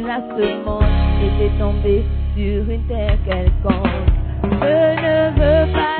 menacement était tombé sur une terre quelconque. Je ne veux pas.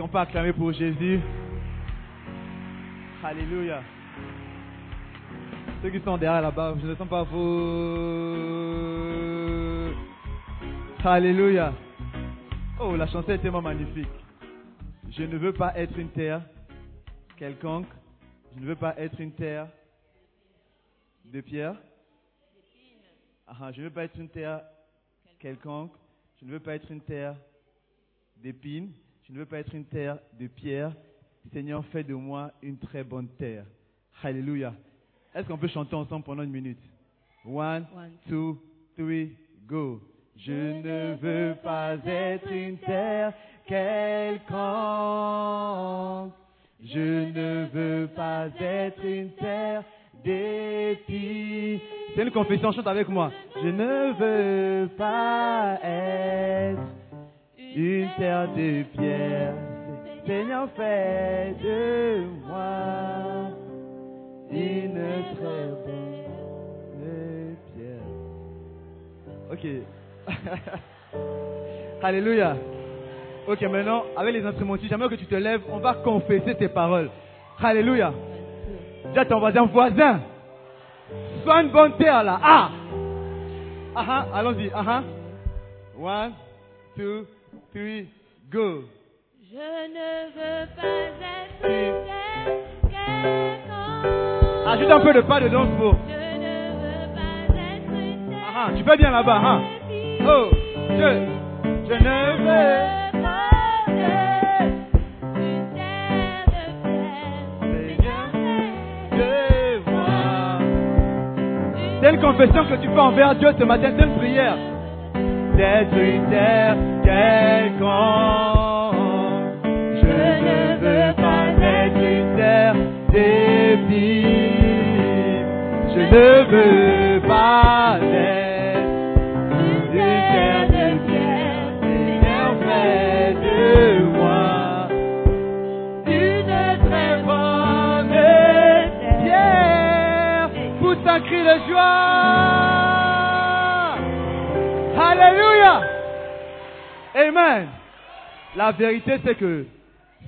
Qu'on peut acclamer pour Jésus Alléluia. Ceux qui sont derrière là-bas, je ne sens pas vous. Alléluia. Oh, la chanson est tellement magnifique. Je ne veux pas être une terre quelconque. Je ne veux pas être une terre de pierre. Ah, je ne veux pas être une terre quelconque. Je ne veux pas être une terre d'épines. Je ne veux pas être une terre de pierre. Seigneur, fais de moi une très bonne terre. Alléluia. Est-ce qu'on peut chanter ensemble pendant une minute? One, One. two, three, go. Je ne veux pas être une terre quelconque. Je ne veux pas être une terre d'épines. C'est une confession, chante avec moi. Je ne veux pas être une terre de pierre. Seigneur, fais de moi une très bonne pierre. Ok. Alléluia. Ok, maintenant, avec les instruments, j'aimerais que tu te lèves, on va confesser tes paroles. Alléluia. Dis à ton voisin, voisin, sois une bonne terre là. Ah! Ah ah, allons-y. Ah ah. One, two, three, go. Je ne veux pas être terre quelconque. Ajoute un peu de pas de danse pour. Je ne veux pas être une terre Ah ah, tu peux bien là-bas, hein? Oh, je, je ne veux. une confession que tu fais envers Dieu ce matin, une prière. D'être une terre Je ne veux pas être une terre d'épines. Je ne veux pas être une terre de pierre. La vérité, c'est que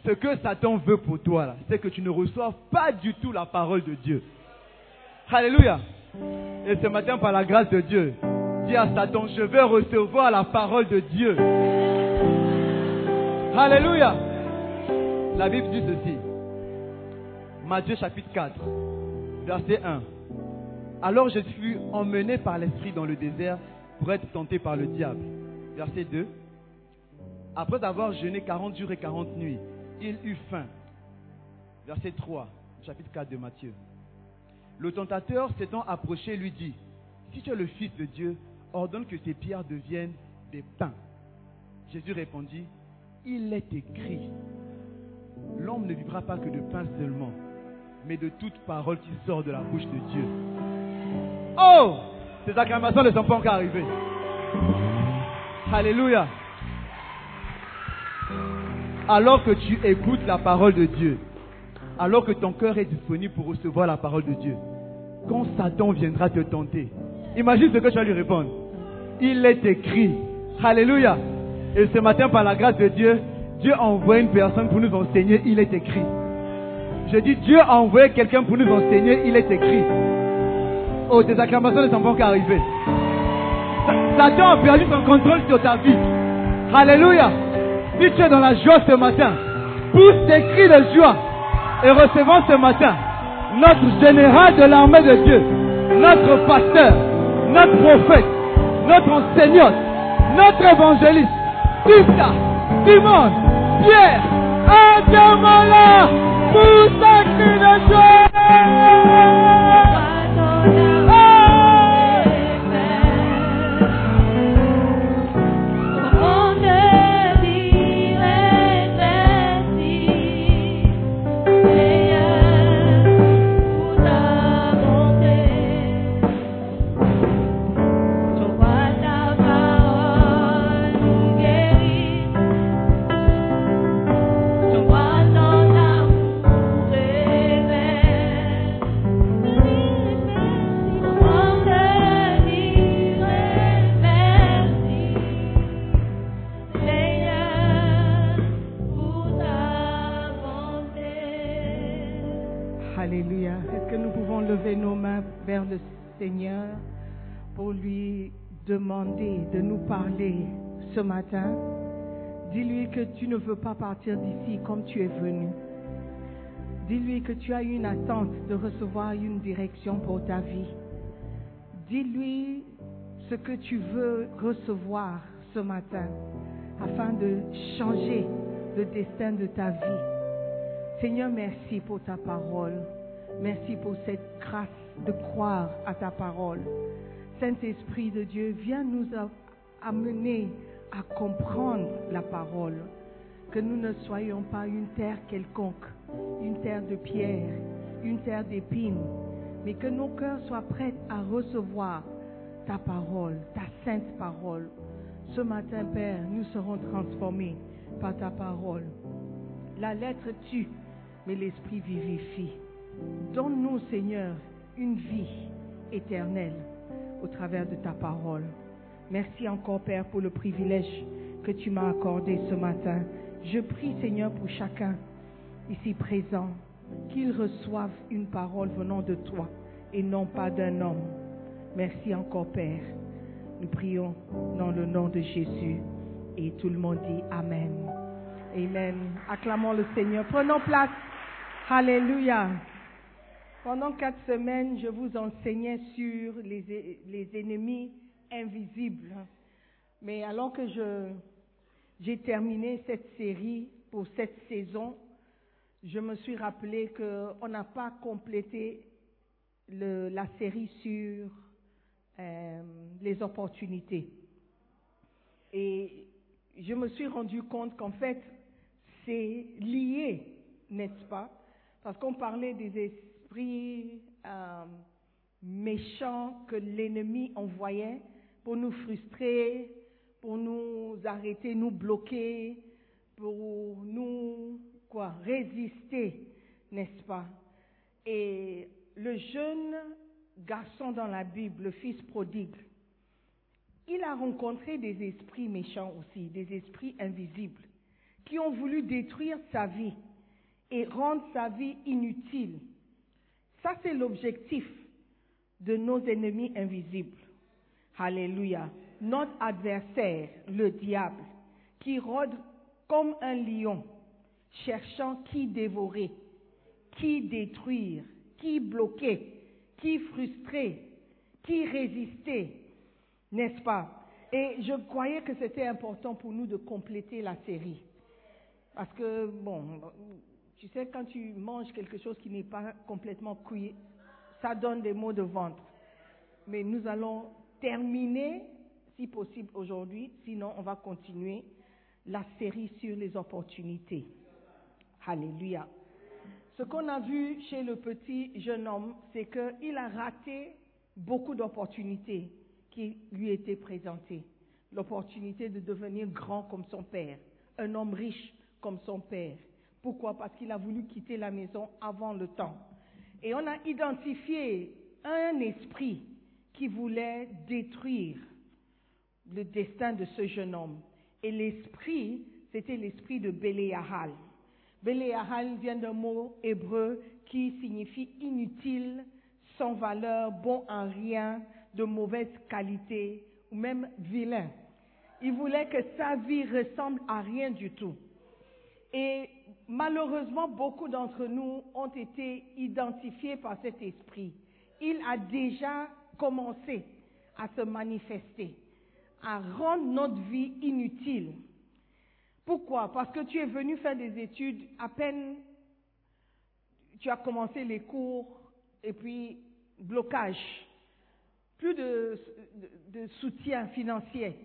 ce que Satan veut pour toi, c'est que tu ne reçoives pas du tout la parole de Dieu. Alléluia. Et ce matin, par la grâce de Dieu, dis à Satan, je veux recevoir la parole de Dieu. Alléluia. La Bible dit ceci. Matthieu chapitre 4, verset 1. Alors je fus emmené par l'Esprit dans le désert pour être tenté par le diable. Verset 2. Après avoir jeûné 40 jours et 40 nuits, il eut faim. Verset 3, chapitre 4 de Matthieu. Le tentateur s'étant approché lui dit, si tu es le Fils de Dieu, ordonne que ces pierres deviennent des pains. Jésus répondit, il est écrit, l'homme ne vivra pas que de pain seulement, mais de toute parole qui sort de la bouche de Dieu. Oh Ces acclamations ne sont pas encore arrivées. Alléluia. Alors que tu écoutes la parole de Dieu, alors que ton cœur est disponible pour recevoir la parole de Dieu, quand Satan viendra te tenter, imagine ce que tu vas lui répondre. Il est écrit. Alléluia. Et ce matin, par la grâce de Dieu, Dieu a envoyé une personne pour nous enseigner, il est écrit. Je dis, Dieu a envoyé quelqu'un pour nous enseigner, il est écrit. Oh, tes acclamations ne sont pas encore arrivées. Satan a perdu son contrôle sur ta vie. Alléluia. Si tu es dans la joie ce matin, pousse tes cris de joie et recevons ce matin notre général de l'armée de Dieu, notre pasteur, notre prophète, notre enseignante, notre évangéliste, Tita, Simone, Pierre, Adamala, pousse un cri de joie. Le Seigneur pour lui demander de nous parler ce matin Dis-lui que tu ne veux pas partir d'ici comme tu es venu. Dis-lui que tu as une attente de recevoir une direction pour ta vie. Dis-lui ce que tu veux recevoir ce matin afin de changer le destin de ta vie. Seigneur, merci pour ta parole. Merci pour cette grâce de croire à ta parole. Saint-Esprit de Dieu, viens nous amener à comprendre la parole. Que nous ne soyons pas une terre quelconque, une terre de pierre, une terre d'épines, mais que nos cœurs soient prêts à recevoir ta parole, ta sainte parole. Ce matin, Père, nous serons transformés par ta parole. La lettre tue, mais l'esprit vivifie. Donne-nous, Seigneur, une vie éternelle au travers de ta parole. Merci encore, Père, pour le privilège que tu m'as accordé ce matin. Je prie, Seigneur, pour chacun ici présent, qu'il reçoive une parole venant de toi et non pas d'un homme. Merci encore, Père. Nous prions dans le nom de Jésus. Et tout le monde dit Amen. Amen. Acclamons le Seigneur. Prenons place. Alléluia. Pendant quatre semaines, je vous enseignais sur les, ennemis invisibles. Mais alors que j'ai terminé cette série pour cette saison, je me suis rappelé qu'on n'a pas complété la série sur euh, les opportunités. Et je me suis rendu compte qu'en fait, c'est lié, n'est-ce pas? Parce qu'on parlait des esprits euh, méchants que l'ennemi envoyait pour nous frustrer, pour nous arrêter, nous bloquer, pour nous quoi résister, n'est-ce pas? Et le jeune garçon dans la Bible, le fils prodigue, il a rencontré des esprits méchants aussi, des esprits invisibles, qui ont voulu détruire sa vie et rendre sa vie inutile. Ça, c'est l'objectif de nos ennemis invisibles. Alléluia. Notre adversaire, le diable, qui rôde comme un lion, cherchant qui dévorer, qui détruire, qui bloquer, qui frustrer, qui résister, n'est-ce pas? Et je croyais que c'était important pour nous de compléter la série. Parce que, bon, tu sais, quand tu manges quelque chose qui n'est pas complètement cuit, ça donne des maux de ventre. Mais nous allons terminer, si possible, aujourd'hui. Sinon, on va continuer la série sur les opportunités. Alléluia. Ce qu'on a vu chez le petit jeune homme, c'est qu'il a raté beaucoup d'opportunités qui lui étaient présentées. L'opportunité de devenir grand comme son père, un homme riche comme son père. Pourquoi? Parce qu'il a voulu quitter la maison avant le temps. Et on a identifié un esprit qui voulait détruire le destin de ce jeune homme. Et l'esprit, c'était l'esprit de Béléahal. Béléahal vient d'un mot hébreu qui signifie inutile, sans valeur, bon en rien, de mauvaise qualité ou même vilain. Il voulait que sa vie ressemble à rien du tout. Et malheureusement, beaucoup d'entre nous ont été identifiés par cet esprit. Il a déjà commencé à se manifester, à rendre notre vie inutile. Pourquoi? Parce que tu es venu faire des études, à peine tu as commencé les cours, et puis blocage, plus de, soutien financier,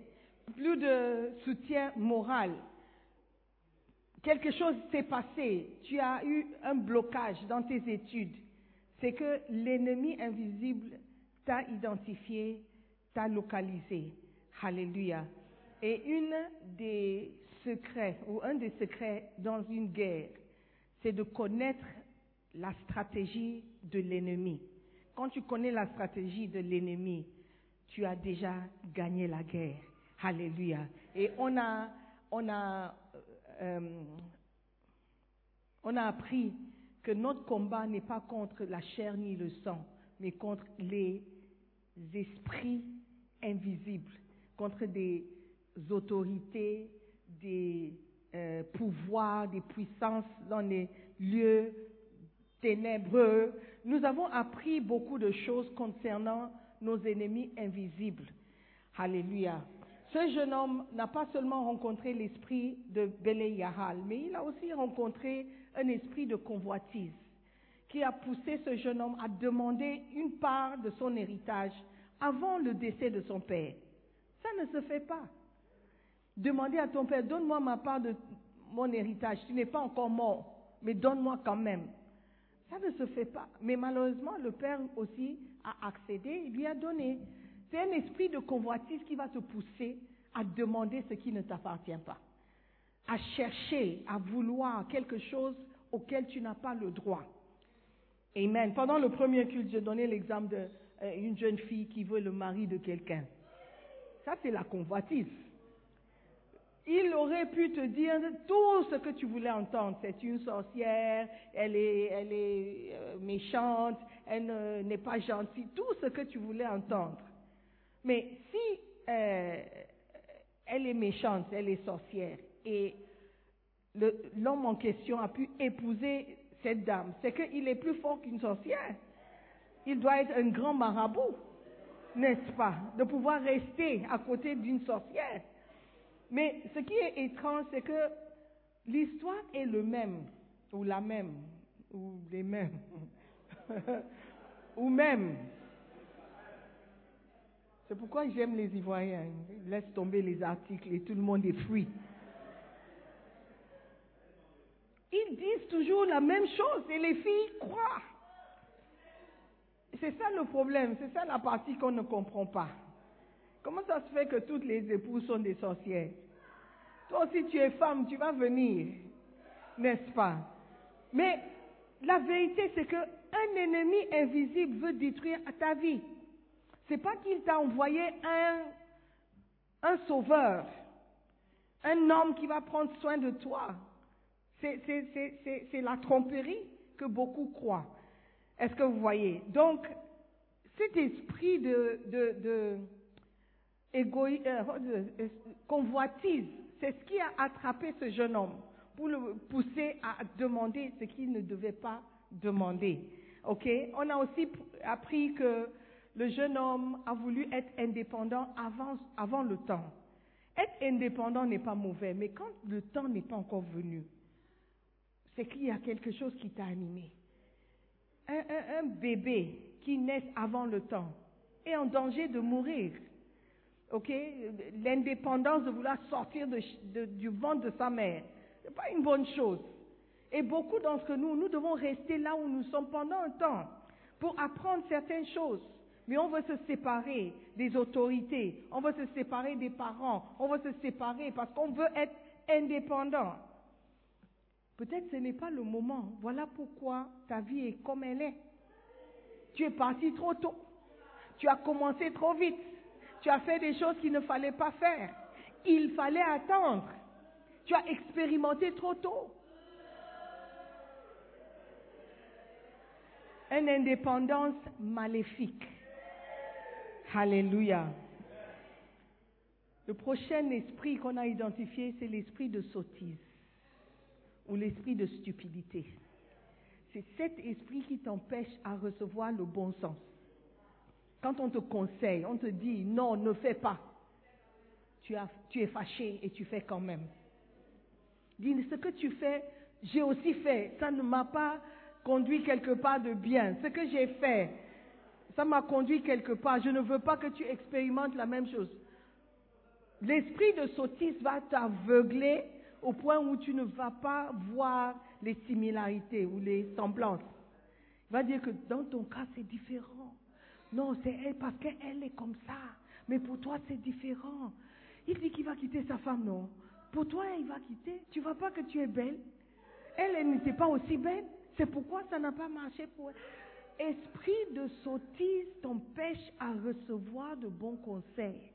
plus de soutien moral. Quelque chose s'est passé, tu as eu un blocage dans tes études. C'est que l'ennemi invisible t'a identifié, t'a localisé. Alléluia. Et une des secrets, ou un des secrets dans une guerre, c'est de connaître la stratégie de l'ennemi. Quand tu connais la stratégie de l'ennemi, tu as déjà gagné la guerre. Alléluia. Et on a, on a, euh, on a appris que notre combat n'est pas contre la chair ni le sang, mais contre les esprits invisibles, contre des autorités, des euh, pouvoirs, des puissances dans les lieux ténébreux. Nous avons appris beaucoup de choses concernant nos ennemis invisibles. Alléluia. Ce jeune homme n'a pas seulement rencontré l'esprit de Béléyahal, mais il a aussi rencontré un esprit de convoitise qui a poussé ce jeune homme à demander une part de son héritage avant le décès de son père. Ça ne se fait pas. Demander à ton père, donne-moi ma part de mon héritage. Tu n'es pas encore mort, mais donne-moi quand même. Ça ne se fait pas. Mais malheureusement, le père aussi a accédé, il lui a donné. C'est un esprit de convoitise qui va te pousser à demander ce qui ne t'appartient pas, à chercher, à vouloir quelque chose auquel tu n'as pas le droit. Amen. Pendant le premier culte, j'ai donné l'exemple d'une euh, jeune fille qui veut le mari de quelqu'un. Ça, c'est la convoitise. Il aurait pu te dire tout ce que tu voulais entendre. C'est une sorcière, elle est, elle est euh, méchante, elle n'est pas gentille, tout ce que tu voulais entendre. Mais si euh, elle est méchante, elle est sorcière, et l'homme en question a pu épouser cette dame, c'est qu'il est plus fort qu'une sorcière. Il doit être un grand marabout, n'est-ce pas, de pouvoir rester à côté d'une sorcière. Mais ce qui est étrange, c'est que l'histoire est le même, ou la même, ou les mêmes, ou même. C'est pourquoi j'aime les Ivoiriens. Ils laissent tomber les articles et tout le monde est fruit. Ils disent toujours la même chose et les filles croient. C'est ça le problème, c'est ça la partie qu'on ne comprend pas. Comment ça se fait que toutes les épouses sont des sorcières? Toi aussi tu es femme, tu vas venir, n'est-ce pas? Mais la vérité c'est que un ennemi invisible veut détruire ta vie. C'est pas qu'il t'a envoyé un, un sauveur, un homme qui va prendre soin de toi. C'est la tromperie que beaucoup croient. Est-ce que vous voyez? Donc, cet esprit de, de, de euh, convoitise, c'est ce qui a attrapé ce jeune homme pour le pousser à demander ce qu'il ne devait pas demander. Ok? On a aussi appris que le jeune homme a voulu être indépendant avant, le temps. Être indépendant n'est pas mauvais, mais quand le temps n'est pas encore venu, c'est qu'il y a quelque chose qui t'a animé. Un, bébé qui naît avant le temps est en danger de mourir. Ok? L'indépendance de vouloir sortir du ventre de sa mère, n'est pas une bonne chose. Et beaucoup d'entre nous, nous devons rester là où nous sommes pendant un temps pour apprendre certaines choses Mais on veut se séparer des autorités, on veut se séparer des parents, on veut se séparer parce qu'on veut être indépendant. Peut-être ce n'est pas le moment. Voilà pourquoi ta vie est comme elle est. Tu es parti trop tôt. Tu as commencé trop vite. Tu as fait des choses qu'il ne fallait pas faire. Il fallait attendre. Tu as expérimenté trop tôt. Une indépendance maléfique. Alléluia. Le prochain esprit qu'on a identifié, c'est l'esprit de sottise ou l'esprit de stupidité. C'est cet esprit qui t'empêche à recevoir le bon sens. Quand on te conseille, on te dit non, ne fais pas. Tu, tu es fâché et tu fais quand même. Dis ce que tu fais, j'ai aussi fait. Ça ne m'a pas conduit quelque part de bien. Ce que j'ai fait, ça m'a conduit quelque part. Je ne veux pas que tu expérimentes la même chose. L'esprit de sottise va t'aveugler au point où tu ne vas pas voir les similarités ou les semblances. Il va dire que dans ton cas, c'est différent. Non, c'est elle parce qu'elle est comme ça. Mais pour toi, c'est différent. Il dit qu'il va quitter sa femme, non. Pour toi, il va quitter. Tu ne vois pas que tu es belle. Elle, elle n'était pas aussi belle. C'est pourquoi ça n'a pas marché pour elle. Esprit de sottise t'empêche à recevoir de bons conseils.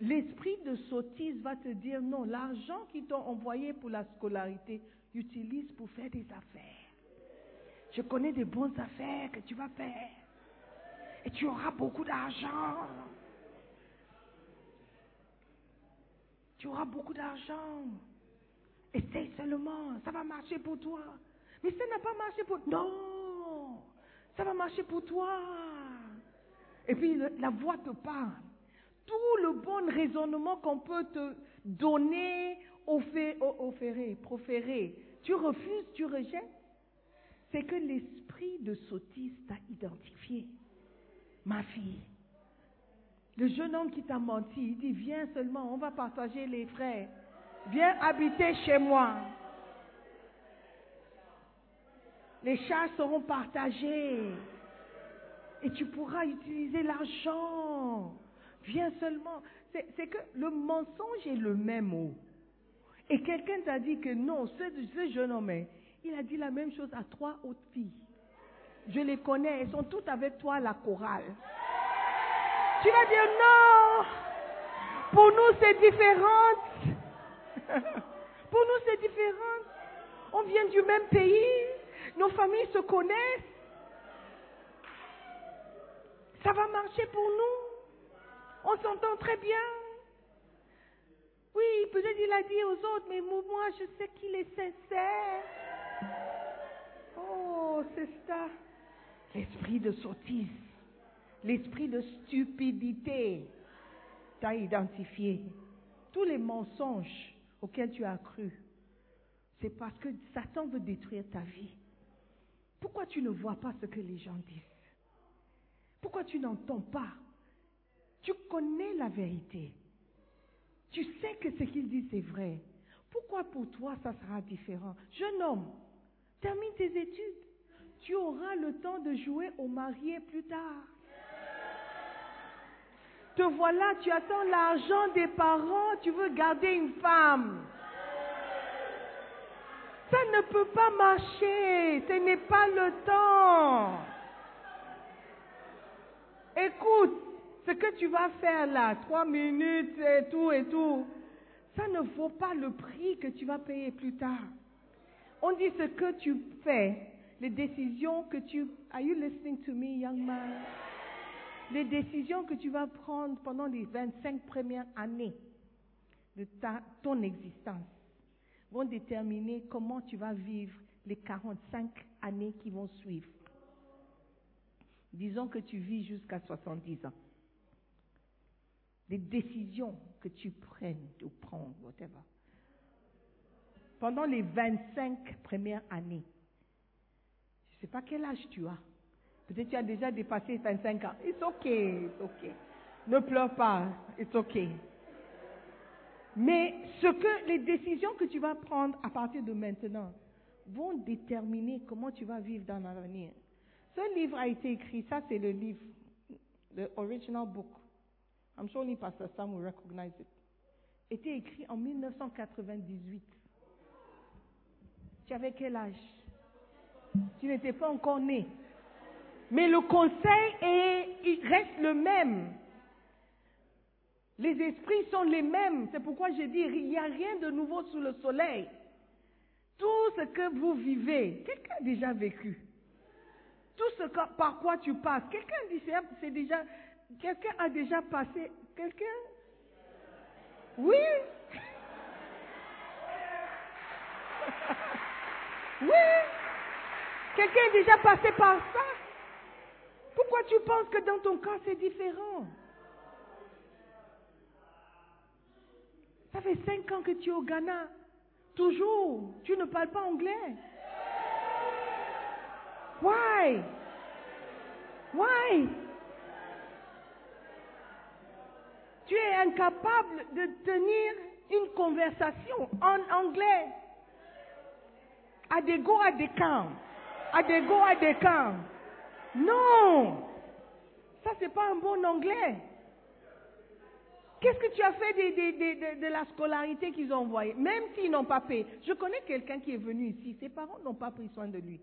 L'esprit de sottise va te dire non, l'argent qu'ils t'ont envoyé pour la scolarité, utilise pour faire des affaires. Je connais des bonnes affaires que tu vas faire. Et tu auras beaucoup d'argent. Tu auras beaucoup d'argent. Essaye seulement, ça va marcher pour toi. Mais ça n'a pas marché pour... Non, ça va marcher pour toi. Et puis la voix te parle tout le bon raisonnement qu'on peut te donner, offrir, proférer, tu refuses, tu rejettes, c'est que l'esprit de sottise t'a identifié. Ma fille, le jeune homme qui t'a menti, il dit, viens seulement, on va partager les frais. Viens habiter chez moi. Les charges seront partagées. Et tu pourras utiliser l'argent. Viens seulement. C'est que le mensonge est le même mot. Et quelqu'un t'a dit que non, ce, jeune homme, il a dit la même chose à trois autres filles. Je les connais, elles sont toutes avec toi à la chorale. Tu vas dire non. Pour nous, c'est différent. Pour nous, c'est différent. On vient du même pays. Nos familles se connaissent. Ça va marcher pour nous. On s'entend très bien. Oui, peut-être il a dit aux autres, mais moi, je sais qu'il est sincère. Oh, c'est ça. L'esprit de sottise, l'esprit de stupidité t'a identifié. Tous les mensonges auxquels tu as cru, c'est parce que Satan veut détruire ta vie. Pourquoi tu ne vois pas ce que les gens disent? Pourquoi tu n'entends pas? Tu connais la vérité. Tu sais que ce qu'il dit, c'est vrai. Pourquoi pour toi, ça sera différent? Jeune homme, termine tes études. Tu auras le temps de jouer au marié plus tard. Te voilà, tu attends l'argent des parents, tu veux garder une femme. Ça ne peut pas marcher, ce n'est pas le temps. Écoute, ce que tu vas faire là, trois minutes et tout et tout, ça ne vaut pas le prix que tu vas payer plus tard. On dit ce que tu fais, les décisions que tu... Are you listening to me, young man? Les décisions que tu vas prendre pendant les 25 premières années de ta, ton existence vont déterminer comment tu vas vivre les 45 années qui vont suivre. Disons que tu vis jusqu'à 70 ans les décisions que tu prennes ou prends, whatever. Pendant les 25 premières années, je ne sais pas quel âge tu as. Peut-être tu as déjà dépassé 25 ans. It's okay, it's okay. Ne pleure pas, it's okay. Mais ce que les décisions que tu vas prendre à partir de maintenant vont déterminer comment tu vas vivre dans l'avenir. Ce livre a été écrit, ça c'est le livre, the original book. I'm sure only Pastor Sam will recognize it. Était écrit en 1998. Tu avais quel âge? Tu n'étais pas encore né. Mais le conseil est, il reste le même. Les esprits sont les mêmes. C'est pourquoi je dis, il n'y a rien de nouveau sous le soleil. Tout ce que vous vivez, quelqu'un a déjà vécu. Tout ce que- par quoi tu passes, quelqu'un dit, c'est déjà, quelqu'un a déjà passé, quelqu'un? Oui Oui Quelqu'un est déjà passé par ça Pourquoi tu penses que dans ton cas c'est différent? Ça fait cinq ans que tu es au Ghana. Toujours. Tu ne parles pas anglais. Why? Why? Tu es incapable de tenir une conversation en anglais. À des go à. Non! Ça, c'est pas un bon anglais. Qu'est-ce que tu as fait de, la scolarité qu'ils ont envoyée? Même s'ils n'ont pas payé. Je connais quelqu'un qui est venu ici, ses parents n'ont pas pris soin de lui.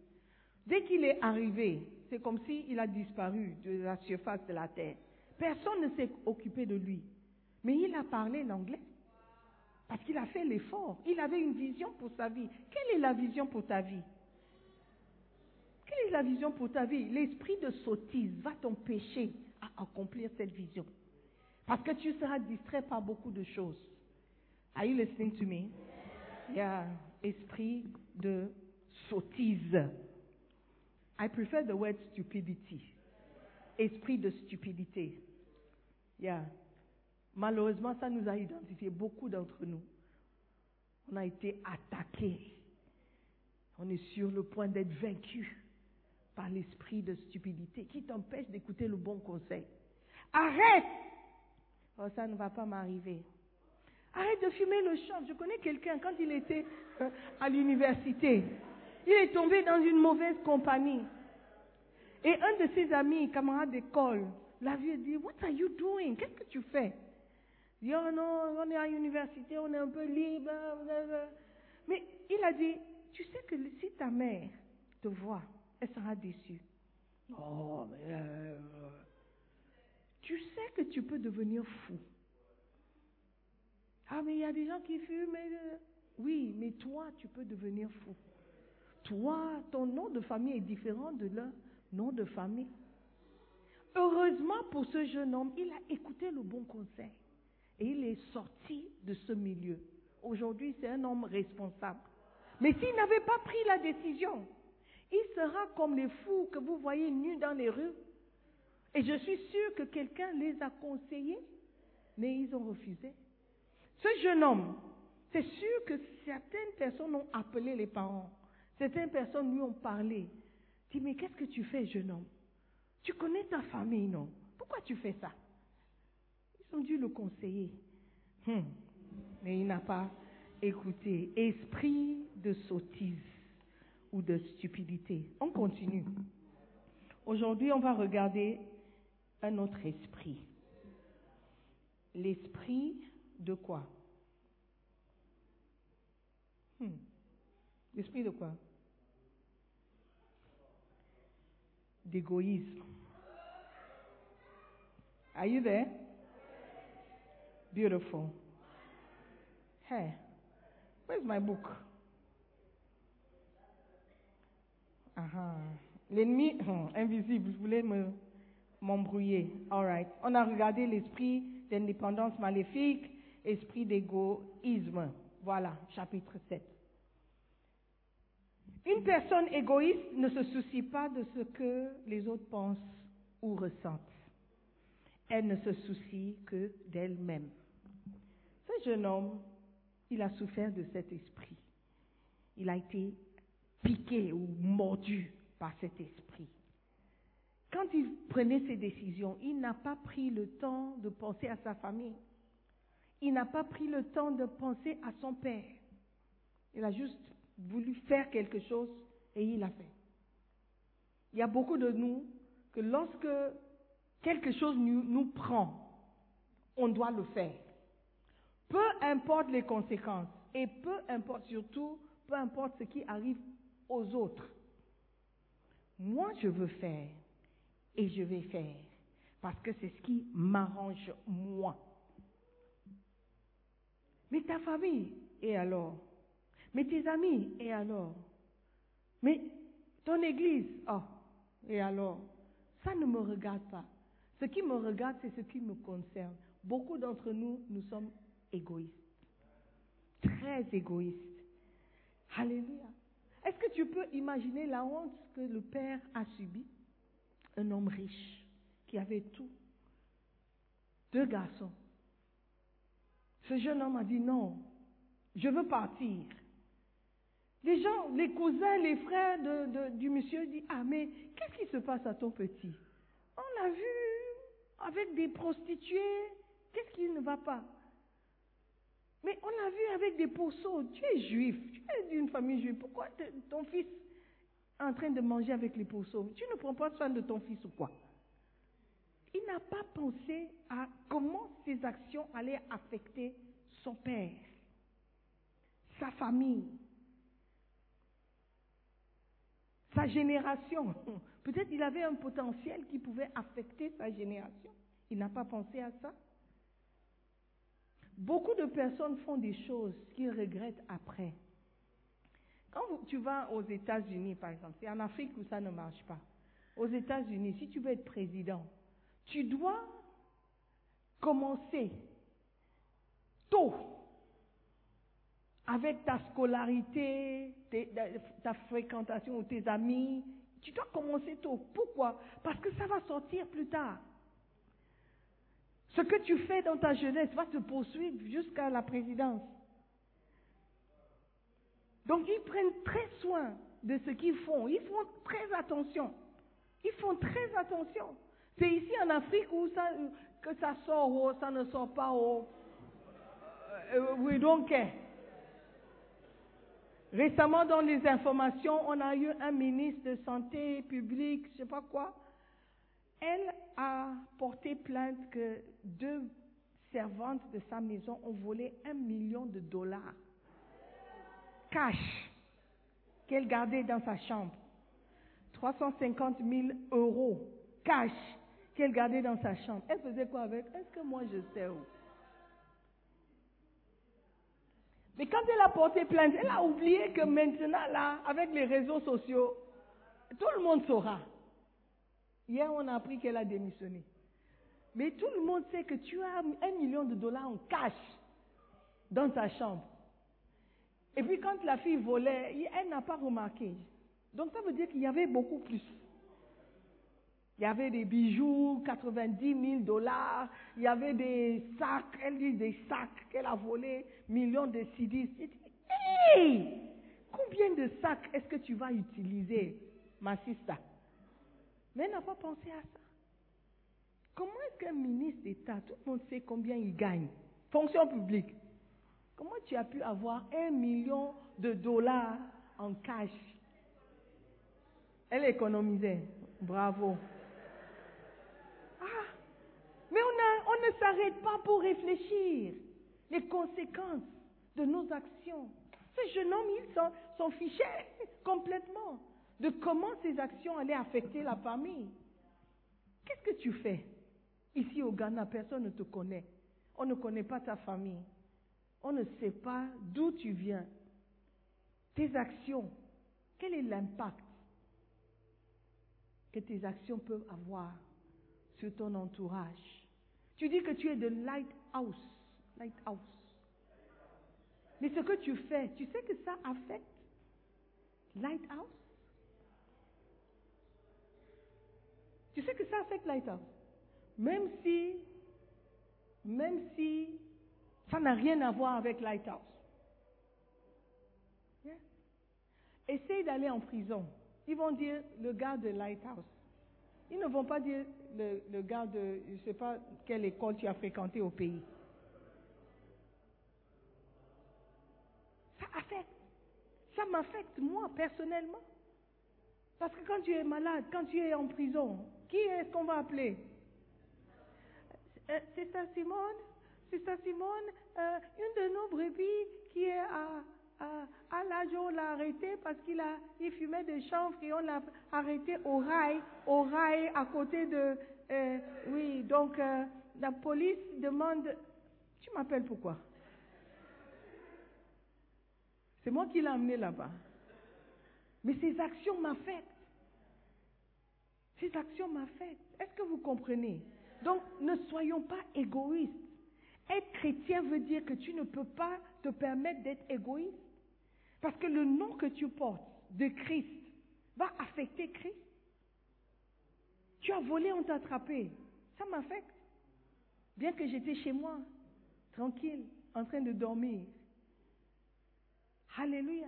Dès qu'il est arrivé, c'est comme s'il a disparu de la surface de la terre. Personne ne s'est occupé de lui. Mais il a parlé l'anglais. Parce qu'il a fait l'effort. Il avait une vision pour sa vie. Quelle est la vision pour ta vie? Quelle est la vision pour ta vie? L'esprit de sottise va t'empêcher à accomplir cette vision. Parce que tu seras distrait par beaucoup de choses. Are you listening to me? Yeah. Esprit de sottise. I prefer the word stupidity. Esprit de stupidité. Yeah. Malheureusement, ça nous a identifié beaucoup d'entre nous. On a été attaqués. On est sur le point d'être vaincu par l'esprit de stupidité qui t'empêche d'écouter le bon conseil. Arrête Oh, ça ne va pas m'arriver. Arrête de fumer le chanvre. Je connais quelqu'un, quand il était euh, à l'université, il est tombé dans une mauvaise compagnie. Et un de ses amis, camarades d'école, l'a vu et dit, What are you doing? Qu'est-ce que tu fais? Il dit, oh non, on est à l'université, on est un peu libre. blablabla. Mais il a dit, tu sais que si ta mère te voit, elle sera déçue. Oh, mais... euh, tu sais que tu peux devenir fou. Ah, mais il y a des gens qui fument. mais, euh, Oui, mais toi, tu peux devenir fou. Toi, ton nom de famille est différent de leur nom de famille. Heureusement pour ce jeune homme, il a écouté le bon conseil. Et il est sorti de ce milieu. Aujourd'hui, c'est un homme responsable. Mais s'il n'avait pas pris la décision, il sera comme les fous que vous voyez nus dans les rues. Et je suis sûre que quelqu'un les a conseillés, mais ils ont refusé. Ce jeune homme, c'est sûr que certaines personnes ont appelé les parents. Certaines personnes lui ont parlé. Dit, mais qu'est-ce que tu fais, jeune homme? Tu connais ta famille, non? Pourquoi tu fais ça? Ils ont dû le conseiller. Hum, Mais il n'a pas écouté. Esprit de sottise ou de stupidité. On continue. Aujourd'hui, on va regarder un autre esprit. L'esprit de quoi? Hmm. L'esprit de quoi? D'égoïsme. Are you there? Beautiful. Hey, where's my book? Ah, L'ennemi invisible, je voulais me m'embrouiller. On a regardé l'esprit d'indépendance maléfique, esprit d'égoïsme. Voilà, chapitre 7. Une personne égoïste ne se soucie pas de ce que les autres pensent ou ressentent. Elle ne se soucie que d'elle-même. Ce jeune homme, il a souffert de cet esprit. Il a été piqué ou mordu par cet esprit. Quand il prenait ses décisions, il n'a pas pris le temps de penser à sa famille. Il n'a pas pris le temps de penser à son père. Il a juste voulu faire quelque chose et il l'a fait. il y a beaucoup de nous que lorsque quelque chose nous, nous prend, on doit le faire. Peu importe les conséquences et peu importe surtout, peu importe ce qui arrive aux autres. Moi, je veux faire et je vais faire parce que c'est ce qui m'arrange moi. Mais ta famille, et alors Mais tes amis, et alors Mais ton église, oh, et alors Ça ne me regarde pas. Ce qui me regarde, c'est ce qui me concerne. Beaucoup d'entre nous, nous sommes égoïstes. Très égoïstes. Alléluia. Est-ce que tu peux imaginer la honte que le père a subie? Un homme riche qui avait tout. Deux garçons. Ce jeune homme a dit non, je veux partir. Les gens, les cousins, les frères de, du monsieur disent, ah mais qu'est-ce qui se passe à ton petit? On l'a vu avec des prostituées, qu'est-ce qui ne va pas? Mais on l'a vu avec des pourceaux, tu es juif, tu es d'une famille juive, pourquoi ton fils en train de manger avec les pourceaux Tu ne prends pas soin de ton fils ou quoi? Il n'a pas pensé à comment ses actions allaient affecter son père, sa famille, sa génération. Peut-être il avait un potentiel qui pouvait affecter sa génération. Il n'a pas pensé à ça. Beaucoup de personnes font des choses qu'ils regrettent après. Quand tu vas aux États-Unis, par exemple, c'est en Afrique où ça ne marche pas. Aux États-Unis, si tu veux être président, tu dois commencer tôt avec ta scolarité, ta fréquentation ou tes amis. Tu dois commencer tôt. Pourquoi? Parce que ça va sortir plus tard. Ce que tu fais dans ta jeunesse va te poursuivre jusqu'à la présidence. Donc ils prennent très soin de ce qu'ils font. Ils font très attention. Ils font très attention. C'est ici en Afrique où ça, que ça sort ou ça ne sort pas haut. Euh, we don't care. Récemment, dans les informations, on a eu un ministre de santé publique, je ne sais pas quoi. Elle a porté plainte que deux servantes de sa maison ont volé un million de dollars cash qu'elle gardait dans sa chambre. 350 000 euros cash qu'elle gardait dans sa chambre. Elle faisait quoi avec? Est-ce que moi je sais où? Mais quand elle a porté plainte, elle a oublié que maintenant, là, avec les réseaux sociaux, tout le monde saura. Hier, on a appris qu'elle a démissionné. Mais tout le monde sait que tu as un million de dollars en cash dans ta chambre. Et puis quand la fille volait, elle n'a pas remarqué. Donc ça veut dire qu'il y avait beaucoup plus. Il y avait des bijoux, 90 000 dollars. Il y avait des sacs, elle dit des sacs qu'elle a volés, millions de CDs. Hey! Combien de sacs est-ce que tu vas utiliser, ma sister? Mais elle n'a pas pensé à ça. Comment est-ce qu'un ministre d'État, tout le monde sait combien il gagne? Fonction publique. Comment tu as pu avoir un million de dollars en cash? Elle économisait. Bravo. Mais on, ne s'arrête pas pour réfléchir les conséquences de nos actions. Ce jeune homme, il s'en fichait complètement de comment ces actions allaient affecter la famille. Qu'est-ce que tu fais? Ici au Ghana, personne ne te connaît. On ne connaît pas ta famille. On ne sait pas d'où tu viens. Tes actions, quel est l'impact que tes actions peuvent avoir sur ton entourage? Tu dis que tu es de lighthouse. Lighthouse. Mais ce que tu fais, tu sais que ça affecte Lighthouse? Tu sais que ça affecte Lighthouse? Même si, même si ça n'a rien à voir avec Lighthouse. Essaye d'aller en prison. Ils vont dire le gars de Lighthouse. Ils ne vont pas dire le, gars de, je ne sais pas quelle école tu as fréquenté au pays. Ça affecte. Ça m'affecte, moi, personnellement. Parce que quand tu es malade, quand tu es en prison, qui est-ce qu'on va appeler? Euh, C'est ça Simone? C'est ça Simone euh, Une de nos brebis qui est à, à, l'âge où on l'a arrêté parce qu'il a, il fumait des chanvres et on l'a arrêté au rail, au rail à côté de... euh, oui, donc euh, la police demande... Tu m'appelles pourquoi? C'est moi qui l'ai amené là-bas. Mais ces actions m'affectent. Ces actions m'affectent. Est-ce que vous comprenez? Donc, ne soyons pas égoïstes. Être chrétien veut dire que tu ne peux pas te permettre d'être égoïste. Parce que le nom que tu portes de Christ va affecter Christ. Tu as volé, on t'a attrapé. Ça m'affecte. Bien que j'étais chez moi, tranquille, en train de dormir. Alléluia.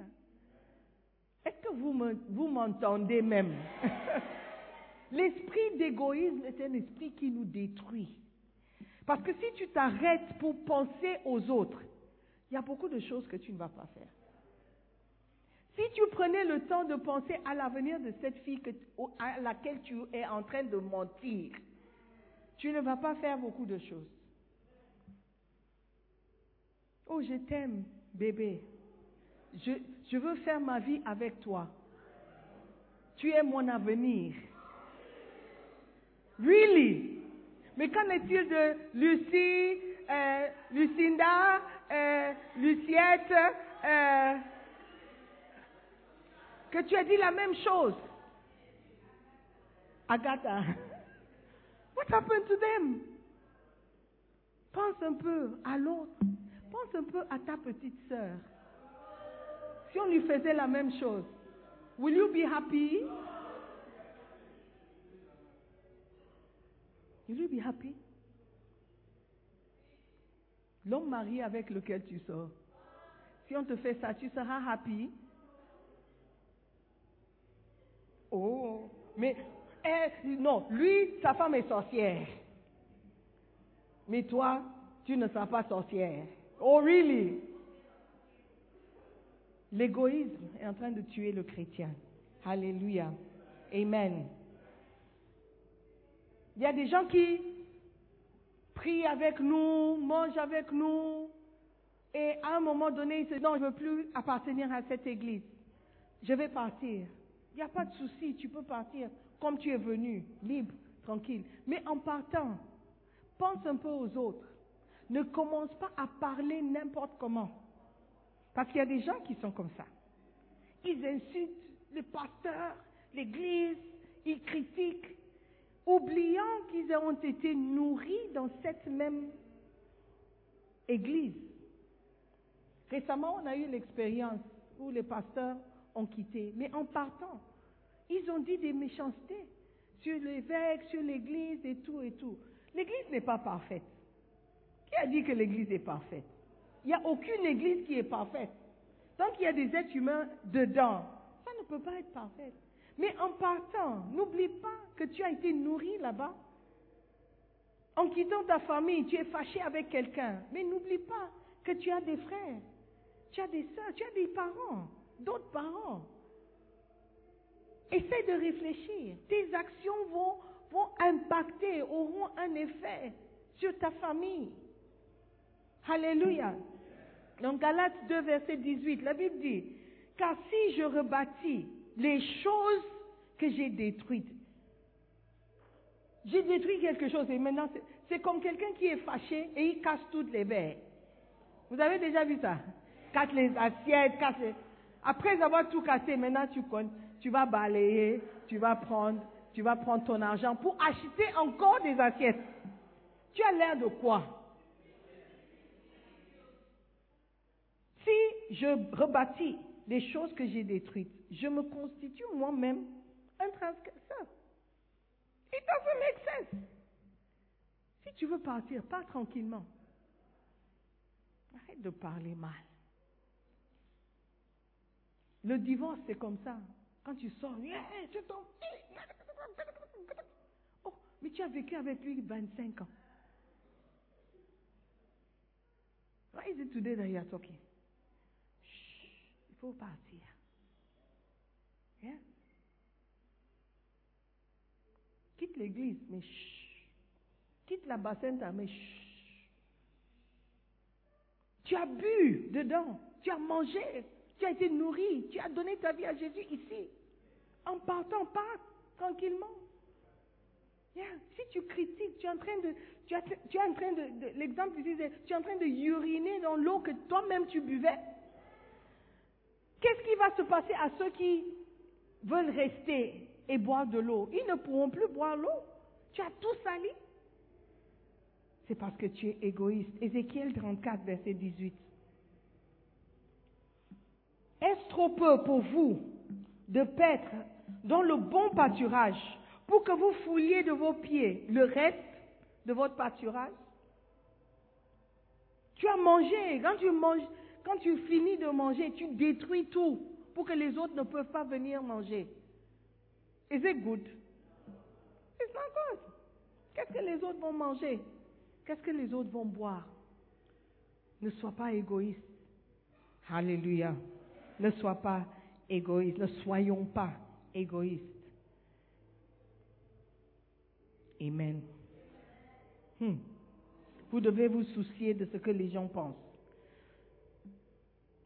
Est-ce que vous me- vous m'entendez même? L'esprit d'égoïsme est un esprit qui nous détruit. Parce que si tu t'arrêtes pour penser aux autres, il y a beaucoup de choses que tu ne vas pas faire. Si tu prenais le temps de penser à l'avenir de cette fille à laquelle tu es en train de mentir, tu ne vas pas faire beaucoup de choses. Oh, je t'aime, bébé. Je, je veux faire ma vie avec toi. Tu es mon avenir. Really? Mais qu'en est-il de Lucie, euh, Lucinda, euh, Luciette, euh, que tu as dit la même chose? Agatha. What happened to them? Pense un peu à l'autre. Pense un peu à ta petite sœur. Si on lui faisait la même chose, will you be happy? Will be happy? L'homme marié avec lequel tu sors, si on te fait ça, tu seras happy? Oh, mais eh, non, lui, sa femme est sorcière. Mais toi, tu ne seras pas sorcière. Oh, really? L'égoïsme est en train de tuer le chrétien. Alléluia. Amen. Il y a des gens qui prient avec nous, mangent avec nous, et à un moment donné, ils se disent, non, je ne veux plus appartenir à cette église. Je vais partir. Il n'y a pas de souci, tu peux partir comme tu es venu, libre, tranquille. Mais en partant, pense un peu aux autres. Ne commence pas à parler n'importe comment. Parce qu'il y a des gens qui sont comme ça. Ils insultent le pasteur, l'église, ils critiquent, oubliant qu'ils ont été nourris dans cette même église. Récemment, on a eu l'expérience où les pasteurs ont quitté, mais en partant, ils ont dit des méchancetés sur l'évêque, sur l'église et tout et tout. L'église n'est pas parfaite. Qui a dit que l'église est parfaite? Il n'y a aucune église qui est parfaite. Tant qu'il y a des êtres humains dedans, ça ne peut pas être parfait. Mais en partant, n'oublie pas que tu as été nourri là-bas. En quittant ta famille, tu es fâché avec quelqu'un. Mais n'oublie pas que tu as des frères, tu as des soeurs, tu as des parents, d'autres parents. Essaie de réfléchir. Tes actions vont, vont impacter, auront un effet sur ta famille. Alléluia. Dans Galates 2, verset 18, la Bible dit, car si je rebâtis les choses que j'ai détruites, j'ai détruit quelque chose et maintenant c'est- comme quelqu'un qui est fâché et il casse toutes les verres. Vous avez déjà vu ça? Casse les assiettes, casse les... Après avoir tout cassé, maintenant tu, con- tu vas balayer, tu vas prendre, tu vas prendre ton argent pour acheter encore des assiettes. Tu as l'air de quoi? Si je rebâtis les choses que j'ai détruites, je me constitue moi-même un transgresseur. It doesn't make sense. Si tu veux partir, pars tranquillement. Arrête de parler mal. Le divorce, c'est comme ça. Quand tu sors, tu tombes. Oh, mais tu as vécu avec lui 25 ans. Why is it today that you are talking? Chut, il faut partir. Yeah? quitte l'église, mais chut. Quitte la bassine, mais chut. Tu as bu dedans, tu as mangé, tu as été nourri, tu as donné ta vie à Jésus ici. En partant, pas tranquillement. Si tu critiques, tu es en train de, tu, es en train de, de- l'exemple ici, tu es en train de uriner dans l'eau que toi-même tu buvais. Qu'est-ce qui va se passer à ceux qui veulent rester et boire de l'eau Ils ne pourront plus boire l'eau. Tu as tout sali. C'est parce que tu es égoïste. Ézéchiel 34, verset 18. Est-ce trop peu pour vous de paître dans le bon pâturage pour que vous fouliez de vos pieds le reste de votre pâturage? Tu as mangé. Quand tu manges, quand tu finis de manger, tu détruis tout pour que les autres ne peuvent pas venir manger. Is it good? It's not good. Qu'est-ce que les autres vont manger? Qu'est-ce que les autres vont boire? Ne sois pas égoïste. Alléluia. Ne sois pas égoïste. Ne soyons pas égoïstes. Amen. Hmm. Vous devez vous soucier de ce que les gens pensent.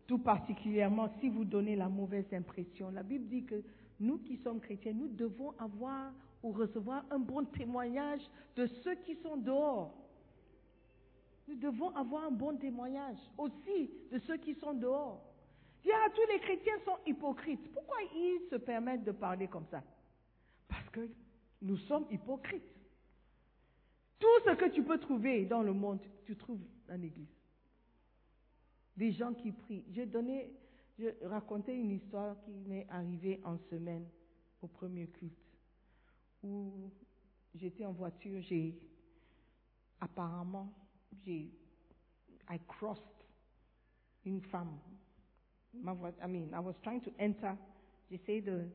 Tout particulièrement si vous donnez la mauvaise impression. La Bible dit que nous qui sommes chrétiens, nous devons avoir ou recevoir un bon témoignage de ceux qui sont dehors. Nous devons avoir un bon témoignage aussi de ceux qui sont dehors. Dire tous les chrétiens sont hypocrites. Pourquoi ils se permettent de parler comme ça? Parce que nous sommes hypocrites. Tout ce que tu peux trouver dans le monde, tu trouves dans l'église. Des gens qui prient. Je racontais une histoire qui m'est arrivée en semaine au premier culte, où j'étais en voiture, j'ai apparemment, j'ai, I crossed une femme. Ma I mean, I was trying to enter. J'essayais de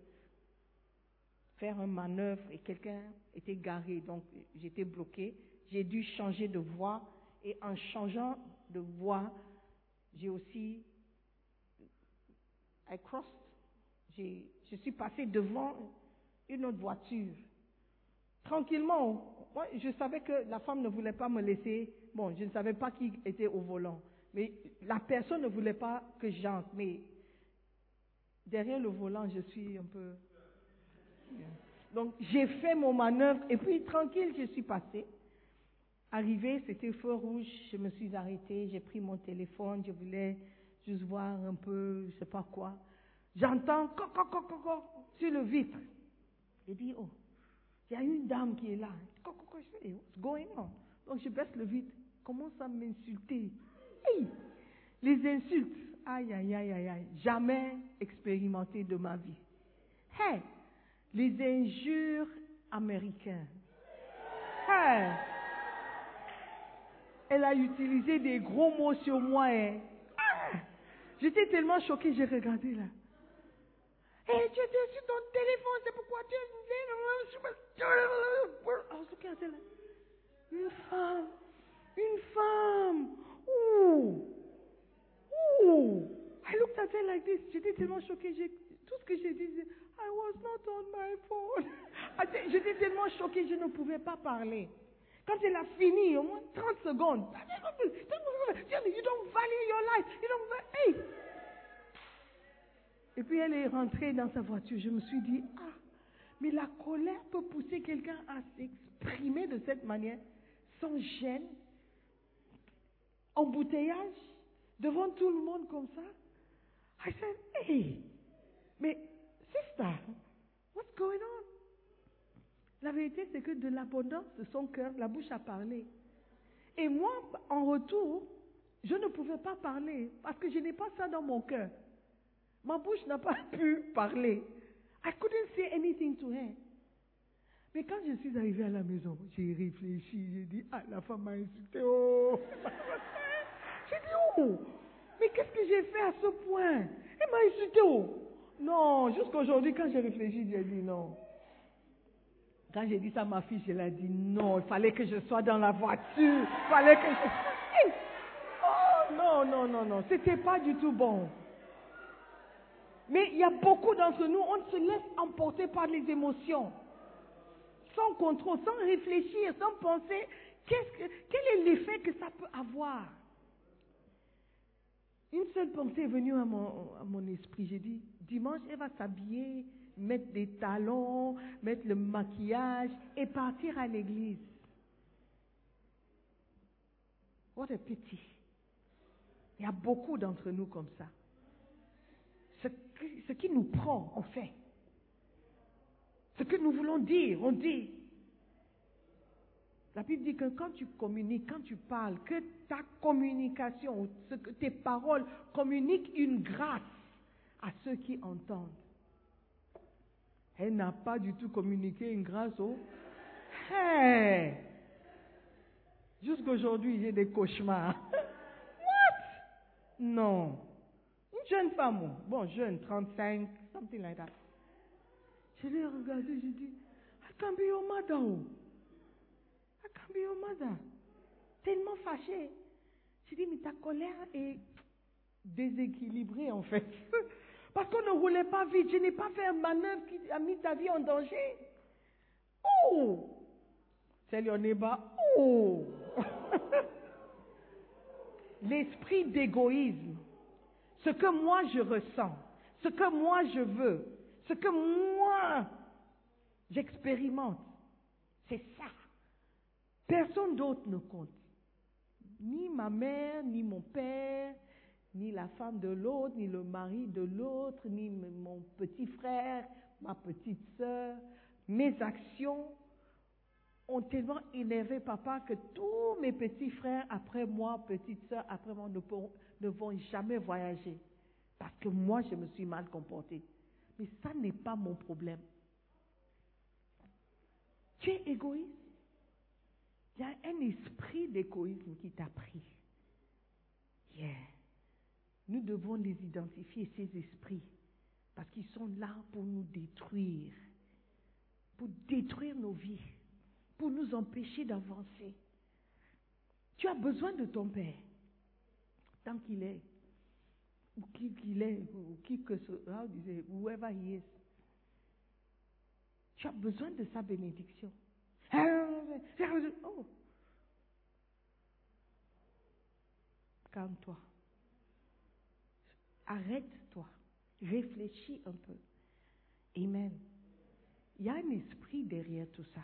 faire une manœuvre et quelqu'un était garé, donc j'étais bloqué. J'ai dû changer de voie et en changeant de voie, j'ai aussi, I crossed, je suis passé devant une autre voiture. Tranquillement, moi, je savais que la femme ne voulait pas me laisser, bon, je ne savais pas qui était au volant, mais la personne ne voulait pas que j'entre, mais derrière le volant, je suis un peu... Donc j'ai fait mon manœuvre et puis tranquille, je suis passé. Arrivé, c'était feu rouge, je me suis arrêtée, j'ai pris mon téléphone, je voulais juste voir un peu, je sais pas quoi. J'entends coc, coc, coc, coc sur le vitre. J'ai dit, oh, il y a une dame qui est là. Coc, je dis, what's going on? Donc je baisse le vitre, commence à m'insulter. Hey! Les insultes, aïe, aïe, aïe, aïe, aïe, jamais expérimenté de ma vie. Hey! Les injures américaines. Hey! Elle a utilisé des gros mots sur moi. hein. Ah! J'étais tellement choquée, j'ai regardé là. Hey, tu étais sur ton téléphone, c'est pourquoi tu es... Like, Une femme, une femme. Ouh, ouh. I looked at her like this. J'étais tellement choquée. Tout ce que j'ai dit, I was not on my phone. Attends, J'étais tellement choquée, je ne pouvais pas parler. Quand elle a fini, au moins 30 secondes, you don't value your life. You don't va- hey. Et puis elle est rentrée dans sa voiture. Je me suis dit, ah, mais la colère peut pousser quelqu'un à s'exprimer de cette manière, sans gêne, embouteillage, devant tout le monde comme ça. I said, hey, mais sister, what's going on? La vérité, c'est que de l'abondance de son cœur, la bouche a parlé. Et moi, en retour, je ne pouvais pas parler parce que je n'ai pas ça dans mon cœur. Ma bouche n'a pas pu parler. I couldn't say anything to her. Mais quand je suis arrivée à la maison, j'ai réfléchi, j'ai dit, ah, la femme m'a insulté, oh. j'ai dit, oh, mais qu'est-ce que j'ai fait à ce point? Elle m'a insulté, oh. Non, jusqu'aujourd'hui, quand j'ai réfléchi, j'ai dit non. Quand j'ai dit ça à ma fille, je l'ai dit non, il fallait que je sois dans la voiture, il fallait que je... Oh non, non, non, non, c'était pas du tout bon. Mais il y a beaucoup d'entre nous, on se laisse emporter par les émotions. sans contrôle, sans réfléchir, sans penser qu'est-ce que, quel est l'effet que ça peut avoir? Une seule pensée est venue à mon, à mon esprit. J'ai dit, dimanche, elle va s'habiller, mettre des talons, mettre le maquillage et partir à l'église. What a pity. Il y a beaucoup d'entre nous comme ça. Ce qui, ce qui nous prend, on fait. Ce que nous voulons dire, on dit. La Bible dit que quand tu communiques, quand tu parles, que ta communication, que tes paroles communiquent une grâce à ceux qui entendent. Elle n'a pas du tout communiqué une grâce au. Hey! Jusqu'aujourd'hui, j'ai des cauchemars. What? Non. Une jeune femme, bon, jeune, 35, something like that. Je l'ai regardé, j'ai dit, I can be your mother. oh. I can be your mother. Tellement fâchée. J'ai dit, mais ta colère est déséquilibrée en fait. Parce qu'on ne roulait pas vite. Je n'ai pas fait un manœuvre qui a mis ta vie en danger. Oh! Your neighbor, oh! L'esprit d'égoïsme, ce que moi je ressens, ce que moi je veux, ce que moi j'expérimente, c'est ça. Personne d'autre ne compte. Ni ma mère, ni mon père, ni la femme de l'autre, ni le mari de l'autre, ni mon petit frère, ma petite sœur. Mes actions ont tellement énervé papa que tous mes petits frères après moi, petites sœurs après moi, ne, ne vont jamais voyager. Parce que moi, je me suis mal comportée. Mais ça n'est pas mon problème. Tu es égoïste. Il y a un esprit d'égoïsme qui t'a pris. Yeah. Nous devons les identifier, ces esprits, parce qu'ils sont là pour nous détruire, pour détruire nos vies, pour nous empêcher d'avancer. Tu as besoin de ton Père, tant qu'il est, ou qui qu'il est, ou qui que ce, say, whoever he is. Tu as besoin de sa bénédiction. Oh. Calme-toi. Arrête-toi. Réfléchis un peu. Amen. Il y a un esprit derrière tout ça.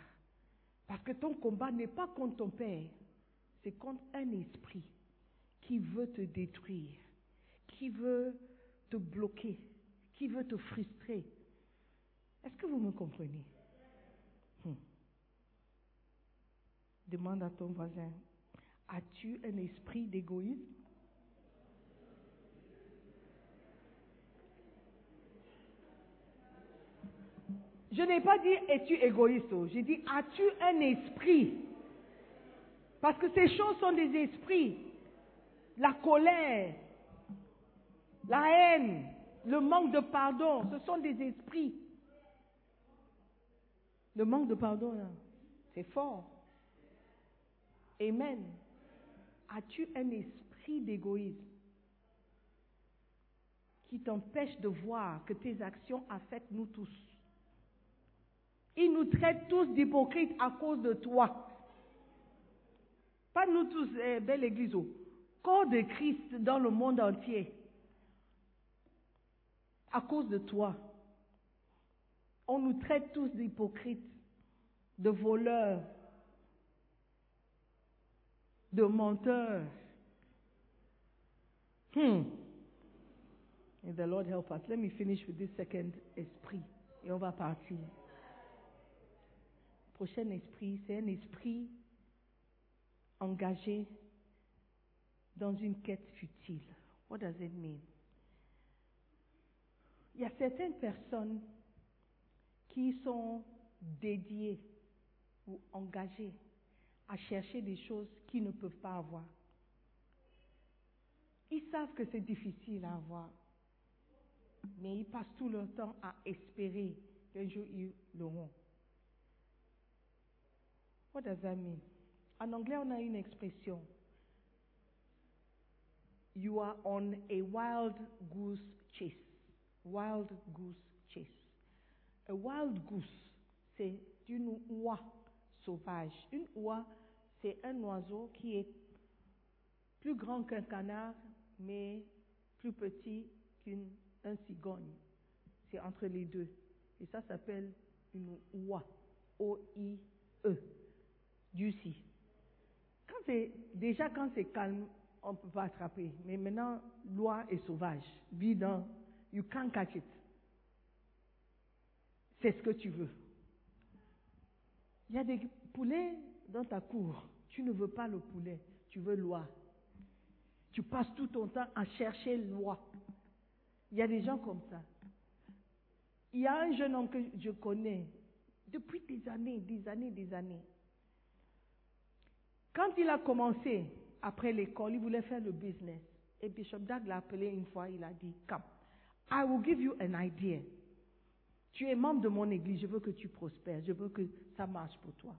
Parce que ton combat n'est pas contre ton père, c'est contre un esprit qui veut te détruire, qui veut te bloquer, qui veut te frustrer. Est-ce que vous me comprenez? Hmm. Demande à ton voisin, as-tu un esprit d'égoïsme? Je n'ai pas dit es-tu égoïste, oh. j'ai dit as-tu un esprit? Parce que ces choses sont des esprits. La colère, la haine, le manque de pardon, ce sont des esprits. Le manque de pardon, là, c'est fort. Amen. As-tu un esprit d'égoïsme qui t'empêche de voir que tes actions affectent nous tous? Ils nous traitent tous d'hypocrites à cause de toi. Pas nous tous, eh, belle église, oh. corps de Christ dans le monde entier. À cause de toi. On nous traite tous d'hypocrites, de voleurs, de menteurs. Hmm. May the Lord help us. Let me finish with this second esprit. Et on va partir. Prochain esprit, c'est un esprit engagé dans une quête futile. What does it mean? Il y a certaines personnes qui sont dédiées ou engagées à chercher des choses qu'ils ne peuvent pas avoir. Ils savent que c'est difficile à avoir, mais ils passent tout leur temps à espérer qu'un jour ils l'auront. What does? En anglais, on a une expression. You are on a wild goose chase. Wild goose chase. A wild goose, c'est une oie sauvage. Une oie, c'est un oiseau qui est plus grand qu'un canard, mais plus petit qu'un cigogne. C'est entre les deux. Et ça s'appelle une oie. O-I-E. Juicy. Quand c'est, déjà quand c'est calme, on ne peut pas attraper. Mais maintenant, l'oie est sauvage. Dans, you can't catch it. C'est ce que tu veux. Il y a des poulets dans ta cour. Tu ne veux pas le poulet, tu veux l'oie. Tu passes tout ton temps à chercher l'oie. Il y a des gens comme ça. Il y a un jeune homme que je connais depuis des années, des années, des années. Quand il a commencé, après l'école, il voulait faire le business. Et Bishop Dag l'a appelé une fois, il a dit, come, I will give you an idea. Tu es membre de mon église, je veux que tu prospères, je veux que ça marche pour toi.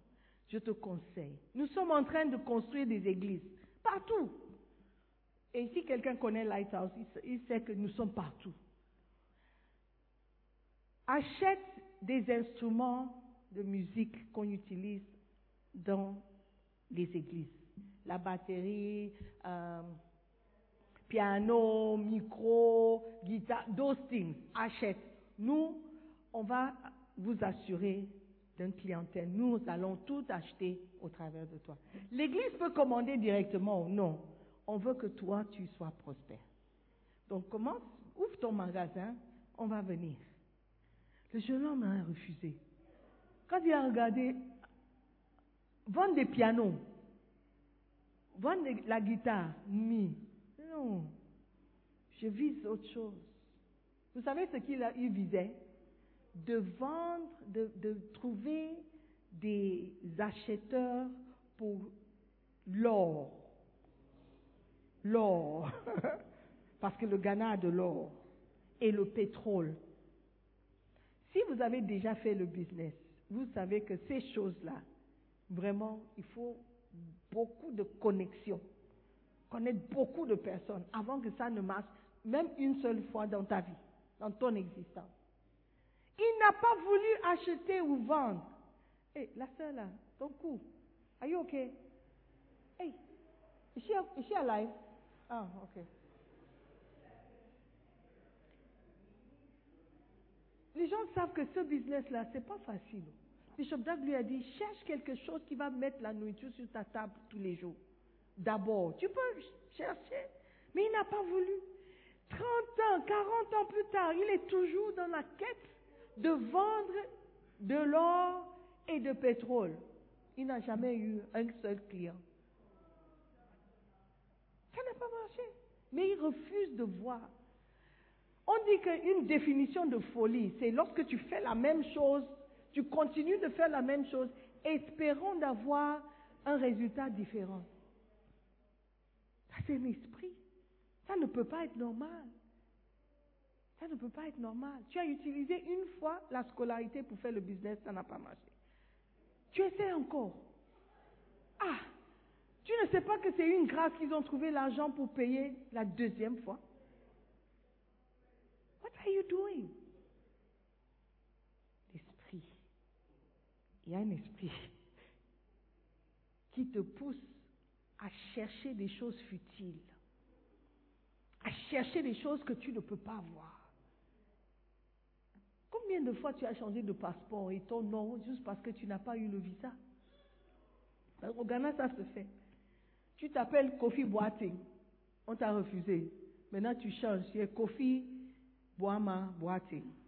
Je te conseille. Nous sommes en train de construire des églises partout. Et si quelqu'un connaît Lighthouse, il sait que nous sommes partout. Achète des instruments de musique qu'on utilise dans les églises. La batterie, euh, piano, micro, guitare, those things. Achète. Nous, on va vous assurer d'une clientèle. Nous allons tout acheter au travers de toi. L'église peut commander directement ou non. On veut que toi, tu sois prospère. Donc commence, ouvre ton magasin, on va venir. Le jeune homme a refusé. Quand il a regardé, vendre des pianos, vendre la guitare, mi. Non, je vise autre chose. Vous savez ce qu'il visait? De vendre, de, de trouver des acheteurs pour l'or. L'or. Parce que le Ghana a de l'or. Et le pétrole. Si vous avez déjà fait le business, vous savez que ces choses-là, vraiment, il faut beaucoup de connexions, connaître beaucoup de personnes avant que ça ne marche, même une seule fois dans ta vie, dans ton existence. Il n'a pas voulu acheter ou vendre. Hé, la sœur là, ton cou, are you okay? Hey, is she, is she alive? Ah, ok. Les gens savent que ce business-là, c'est pas facile. Bishop Dag lui a dit, cherche quelque chose qui va mettre la nourriture sur ta table tous les jours. D'abord, tu peux chercher, mais il n'a pas voulu. 30 ans, 40 ans plus tard, il est toujours dans la quête de vendre de l'or et de pétrole. Il n'a jamais eu un seul client. Ça n'a pas marché. Mais il refuse de voir. On dit qu'une définition de folie, c'est lorsque tu fais la même chose, tu continues de faire la même chose, espérant d'avoir un résultat différent. Ça, c'est un esprit. Ça ne peut pas être normal. Ça ne peut pas être normal. Tu as utilisé une fois la scolarité pour faire le business, ça n'a pas marché. Tu essaies encore. Ah, tu ne sais pas que c'est une grâce qu'ils ont trouvé l'argent pour payer la deuxième fois. What are you doing? L'esprit. Il y a un esprit qui te pousse à chercher des choses futiles, à chercher des choses que tu ne peux pas voir. Combien de fois tu as changé de passeport et ton nom juste parce que tu n'as pas eu le visa? Au Ghana, ça se fait. Tu t'appelles Kofi Boating, on t'a refusé. Maintenant, tu changes, tu es Kofi Boama Boating.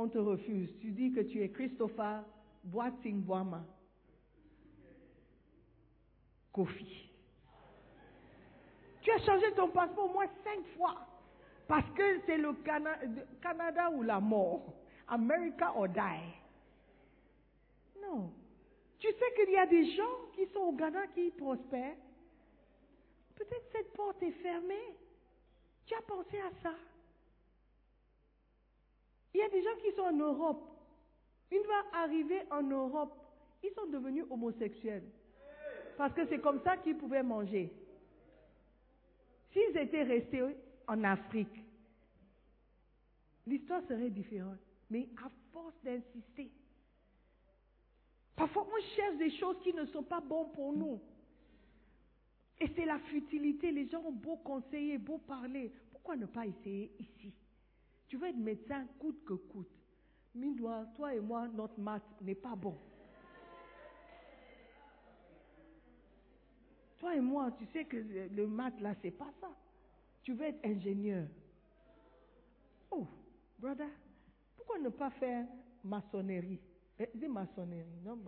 On te refuse. Tu dis que tu es Christopher Boating Boama. Kofi. Tu as changé ton passeport au moins cinq fois. Parce que c'est le Canada ou la mort. America or die. Non. Tu sais qu'il y a des gens qui sont au Ghana qui prospèrent. Peut-être cette porte est fermée. Tu as pensé à ça. Il y a des gens qui sont en Europe. Une fois arrivés en Europe, ils sont devenus homosexuels. Parce que c'est comme ça qu'ils pouvaient manger. S'ils étaient restés en Afrique, l'histoire serait différente. Mais à force d'insister. Parfois, on cherche des choses qui ne sont pas bonnes pour nous. Et c'est la futilité. Les gens ont beau conseiller, beau parler. Pourquoi ne pas essayer ici? Tu veux être médecin coûte que coûte. Mine toi et moi, notre maths n'est pas bon. Toi et moi, tu sais que le maths là, c'est pas ça. Tu veux être ingénieur. Oh, brother, pourquoi ne pas faire maçonnerie? C'est maçonnerie, non,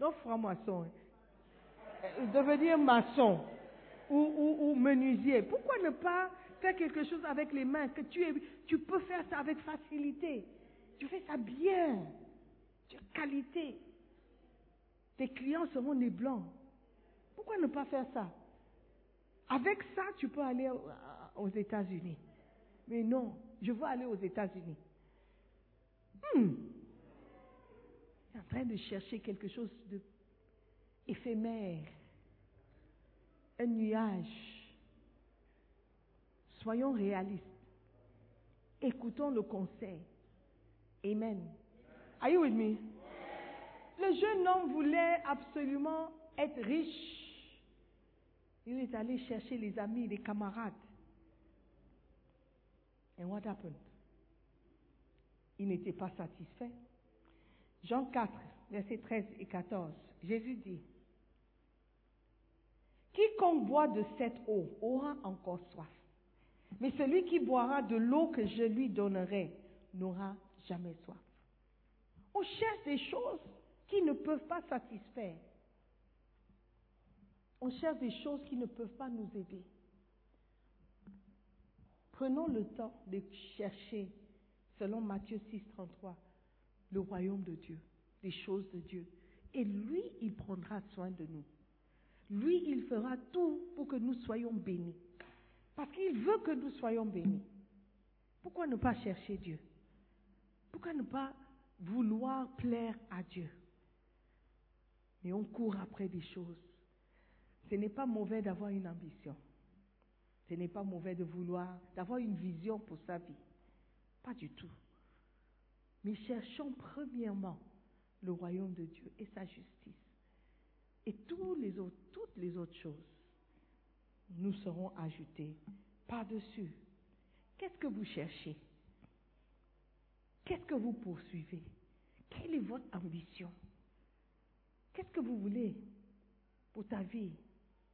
non franc-maçon. Hein. Devenir maçon ou, ou, ou, menuisier. Pourquoi ne pas faire quelque chose avec les mains que tu, es, tu peux faire ça avec facilité Tu fais ça bien. Tu as qualité. Tes clients seront des blancs. Pourquoi ne pas faire ça? Avec ça, tu peux aller aux États-Unis. Mais non, je veux aller aux États-Unis. Hmm. est en train de chercher quelque chose de éphémère, un nuage. Soyons réalistes. Écoutons le conseil. Amen. Are you with me? Le jeune homme voulait absolument être riche. Il est allé chercher les amis, les camarades. And what happened? Il n'était pas satisfait. Jean 4, versets 13 et 14, Jésus dit, Quiconque boit de cette eau aura encore soif. Mais celui qui boira de l'eau que je lui donnerai n'aura jamais soif. On cherche des choses qui ne peuvent pas satisfaire. On cherche des choses qui ne peuvent pas nous aider. Prenons le temps de chercher, selon Matthieu 6, 33, le royaume de Dieu, les choses de Dieu. Et lui, il prendra soin de nous. Lui, il fera tout pour que nous soyons bénis. Parce qu'il veut que nous soyons bénis. Pourquoi ne pas chercher Dieu? Pourquoi ne pas vouloir plaire à Dieu? Mais on court après des choses. Ce n'est pas mauvais d'avoir une ambition. Ce n'est pas mauvais de vouloir, d'avoir une vision pour sa vie. Pas du tout. Mais cherchons premièrement le royaume de Dieu et sa justice. Et toutes les autres choses nous seront ajoutées par-dessus. Qu'est-ce que vous cherchez? Qu'est-ce que vous poursuivez? Quelle est votre ambition? Qu'est-ce que vous voulez pour ta vie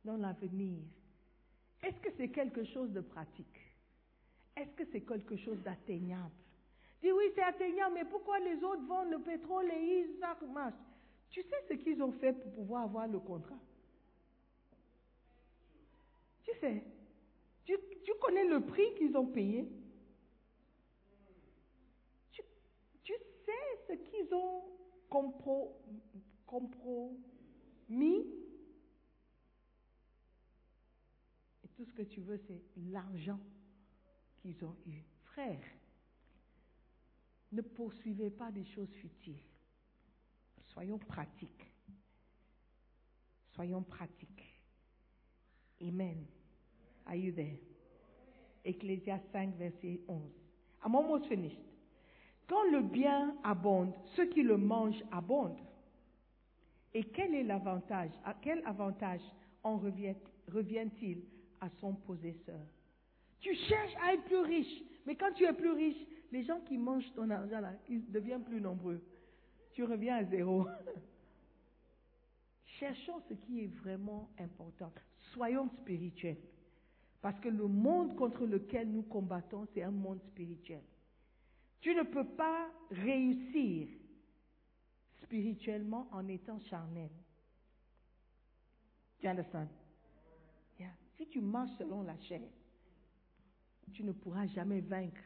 dans l'avenir? Est-ce que c'est quelque chose de pratique? Est-ce que c'est quelque chose d'atteignable? Dis oui, c'est atteignable, mais pourquoi les autres vendent le pétrole et ils marchent Tu sais ce qu'ils ont fait pour pouvoir avoir le contrat? Tu sais tu, connais le prix qu'ils ont payé tu, tu, sais ce qu'ils ont compromis Et tout ce que tu veux, c'est l'argent qu'ils ont eu. Frère, ne poursuivez pas des choses futiles. Soyons pratiques. Soyons pratiques. Amen. Are you there? Ecclésias 5, verset 11. I'm almost finished. Quand le bien abonde, ceux qui le mangent abondent. Et quel est l'avantage À quel avantage en revient-il à son possesseur? Tu cherches à être plus riche, mais quand tu es plus riche, les gens qui mangent ton argent ils deviennent plus nombreux. Tu reviens à zéro. Cherchons ce qui est vraiment important. Soyons spirituels. Parce que le monde contre lequel nous combattons, c'est un monde spirituel. Tu ne peux pas réussir spirituellement en étant charnel. Tu understand? Yeah. Si tu marches selon la chair, tu ne pourras jamais vaincre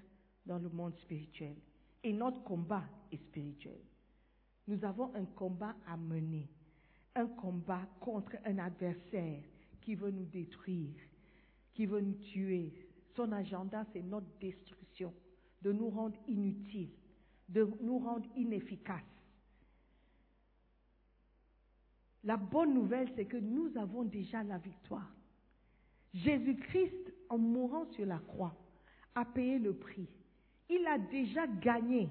dans le monde spirituel. Et notre combat est spirituel. Nous avons un combat à mener, un combat contre un adversaire qui veut nous détruire, qui veut nous tuer. Son agenda, c'est notre destruction, de nous rendre inutiles, de nous rendre inefficaces. La bonne nouvelle, c'est que nous avons déjà la victoire. Jésus-Christ, en mourant sur la croix, a payé le prix. Il a déjà gagné.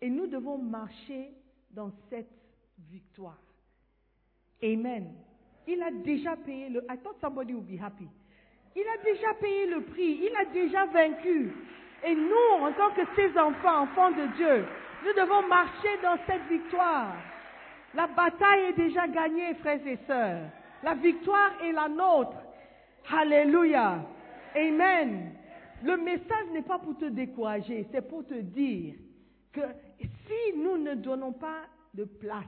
Et nous devons marcher dans cette victoire. Amen. Il a déjà payé le. I thought somebody would be happy. Il a déjà payé le prix. Il a déjà vaincu. Et nous, en tant que ses enfants, enfants de Dieu, nous devons marcher dans cette victoire. La bataille est déjà gagnée, frères et sœurs. La victoire est la nôtre. Alléluia. Amen. Le message n'est pas pour te décourager, c'est pour te dire que si nous ne donnons pas de place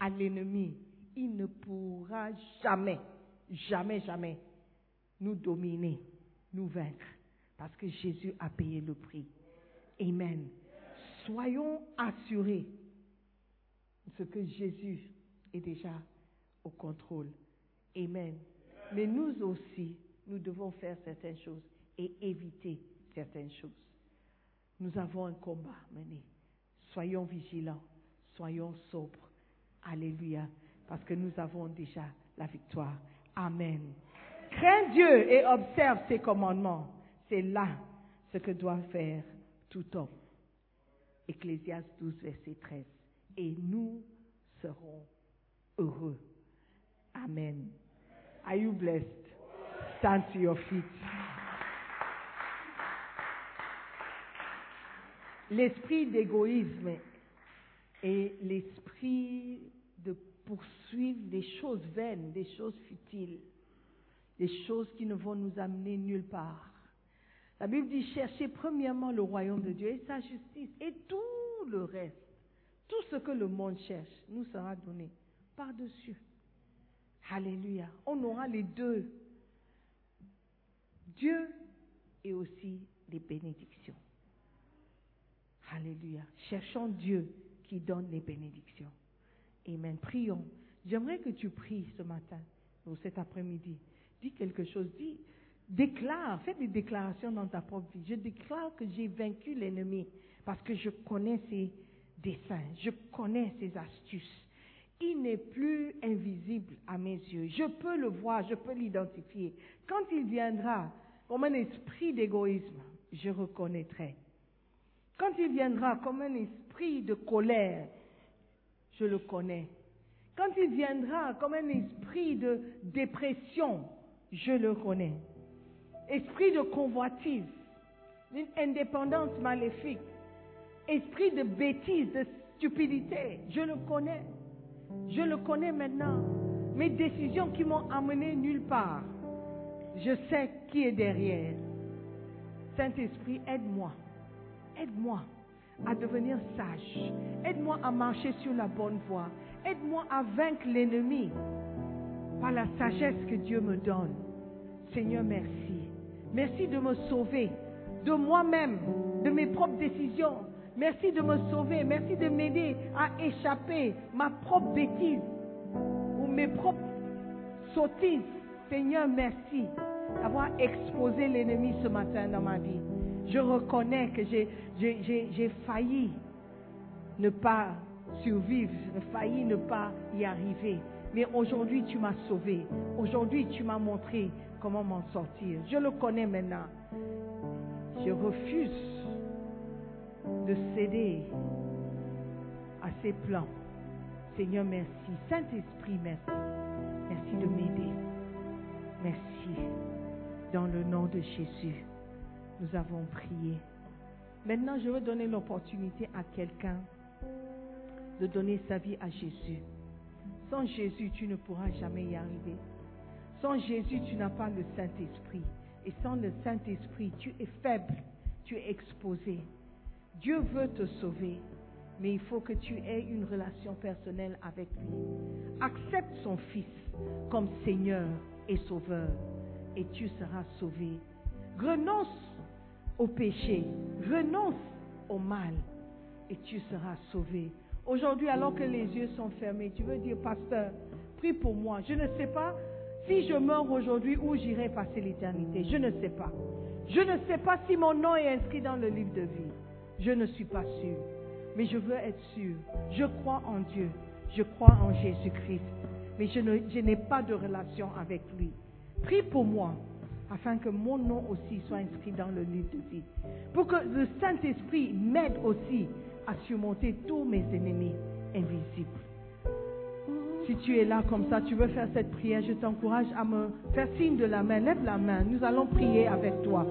à l'ennemi, il ne pourra jamais, jamais, jamais nous dominer, nous vaincre, parce que Jésus a payé le prix. Amen. Soyons assurés ce que Jésus est déjà au contrôle. Amen. Mais nous aussi, nous devons faire certaines choses et éviter certaines choses. Nous avons un combat à mener. Soyons vigilants, soyons sobres. Alléluia. Parce que nous avons déjà la victoire. Amen. Crains Dieu et observe ses commandements. C'est là ce que doit faire tout homme. Ecclésiaste 12, verset 13. Et nous serons heureux. Amen. Are you blessed? Stand to your feet. L'esprit d'égoïsme et l'esprit de poursuivre des choses vaines, des choses futiles, des choses qui ne vont nous amener nulle part. La Bible dit cherchez premièrement le royaume de Dieu et sa justice et tout le reste, tout ce que le monde cherche, nous sera donné par-dessus. Alléluia. On aura les deux. Dieu et aussi les bénédictions. Alléluia. Cherchons Dieu qui donne les bénédictions. Amen. Prions. J'aimerais que tu pries ce matin ou cet après-midi. Dis quelque chose. Dis, déclare, fais des déclarations dans ta propre vie. Je déclare que j'ai vaincu l'ennemi parce que je connais ses desseins, je connais ses astuces. Il n'est plus invisible à mes yeux. Je peux le voir, je peux l'identifier. Quand il viendra comme un esprit d'égoïsme, je reconnaîtrai. Quand il viendra comme un esprit de colère, je le connais. Quand il viendra comme un esprit de dépression, je le connais. Esprit de convoitise, d'une indépendance maléfique, esprit de bêtise, de stupidité, je le connais. Je le connais maintenant. Mes décisions qui m'ont amené nulle part, je sais qui est derrière. Saint-Esprit, aide-moi. Aide-moi à devenir sage. Aide-moi à marcher sur la bonne voie. Aide-moi à vaincre l'ennemi par la sagesse que Dieu me donne. Seigneur, merci. Merci de me sauver de moi-même, de mes propres décisions. Merci de me sauver. Merci de m'aider à échapper ma propre bêtise ou mes propres sottises. Seigneur, merci d'avoir exposé l'ennemi ce matin dans ma vie. Je reconnais que j'ai failli ne pas survivre, failli ne pas y arriver. Mais aujourd'hui, tu m'as sauvé. Aujourd'hui, tu m'as montré comment m'en sortir. Je le connais maintenant. Je refuse de céder à ses plans. Seigneur, merci. Saint-Esprit, merci. Merci de m'aider. Merci. Dans le nom de Jésus, nous avons prié. Maintenant, je veux donner l'opportunité à quelqu'un de donner sa vie à Jésus. Sans Jésus, tu ne pourras jamais y arriver. Sans Jésus, tu n'as pas le Saint-Esprit. Et sans le Saint-Esprit, tu es faible, tu es exposé. Dieu veut te sauver, mais il faut que tu aies une relation personnelle avec lui. Accepte son Fils comme Seigneur et Sauveur, et tu seras sauvé. Renonce au péché, renonce au mal, et tu seras sauvé. Aujourd'hui, alors que les yeux sont fermés, tu veux dire, pasteur, prie pour moi. Je ne sais pas si je meurs aujourd'hui où j'irai passer l'éternité. Je ne sais pas. Je ne sais pas si mon nom est inscrit dans le livre de vie. Je ne suis pas sûr. Mais je veux être sûr. Je crois en Dieu. Je crois en Jésus-Christ. Mais je n'ai pas de relation avec lui. Prie pour moi afin que mon nom aussi soit inscrit dans le livre de vie. Pour que le Saint-Esprit m'aide aussi à surmonter tous mes ennemis invisibles. Si tu es là comme ça, tu veux faire cette prière, je t'encourage à me faire signe de la main. Lève la main, nous allons prier avec toi.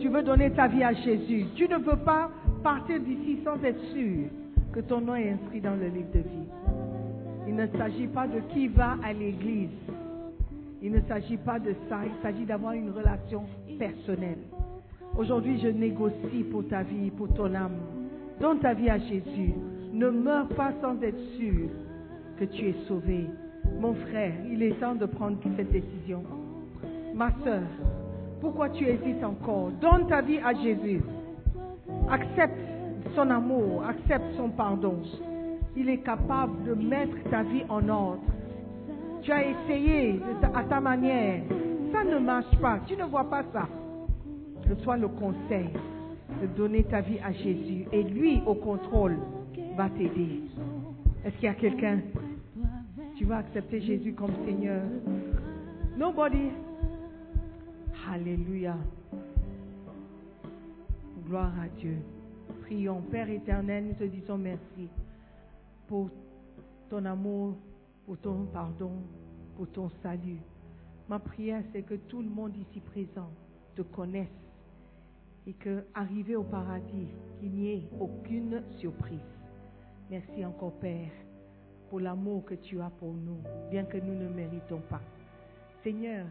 Tu veux donner ta vie à Jésus. Tu ne veux pas partir d'ici sans être sûr que ton nom est inscrit dans le livre de vie. Il ne s'agit pas de qui va à l'église. Il ne s'agit pas de ça. Il s'agit d'avoir une relation personnelle. Aujourd'hui, je négocie pour ta vie, pour ton âme. Donne ta vie à Jésus. Ne meurs pas sans être sûr que tu es sauvé. Mon frère, il est temps de prendre cette décision. Ma soeur, pourquoi tu hésites encore? Donne ta vie à Jésus. Accepte son amour, accepte son pardon. Il est capable de mettre ta vie en ordre. Tu as essayé à ta manière. Ça ne marche pas. Tu ne vois pas ça. Reçois le conseil de donner ta vie à Jésus. Et lui, au contrôle, va t'aider. Est-ce qu'il y a quelqu'un? Tu vas accepter Jésus comme Seigneur. Nobody. Alléluia. Gloire à Dieu. Prions. Père éternel, nous te disons merci pour ton amour, pour ton pardon, pour ton salut. Ma prière, c'est que tout le monde ici présent te connaisse et que, au paradis, qu'il n'y ait aucune surprise. Merci encore, Père, pour l'amour que tu as pour nous, bien que nous ne méritons pas. Seigneur,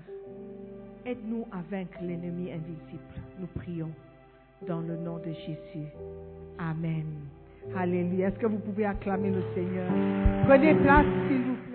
aide-nous à vaincre l'ennemi invisible. Nous prions dans le nom de Jésus. Amen. Alléluia. Est-ce que vous pouvez acclamer le Seigneur? Prenez place, s'il vous plaît.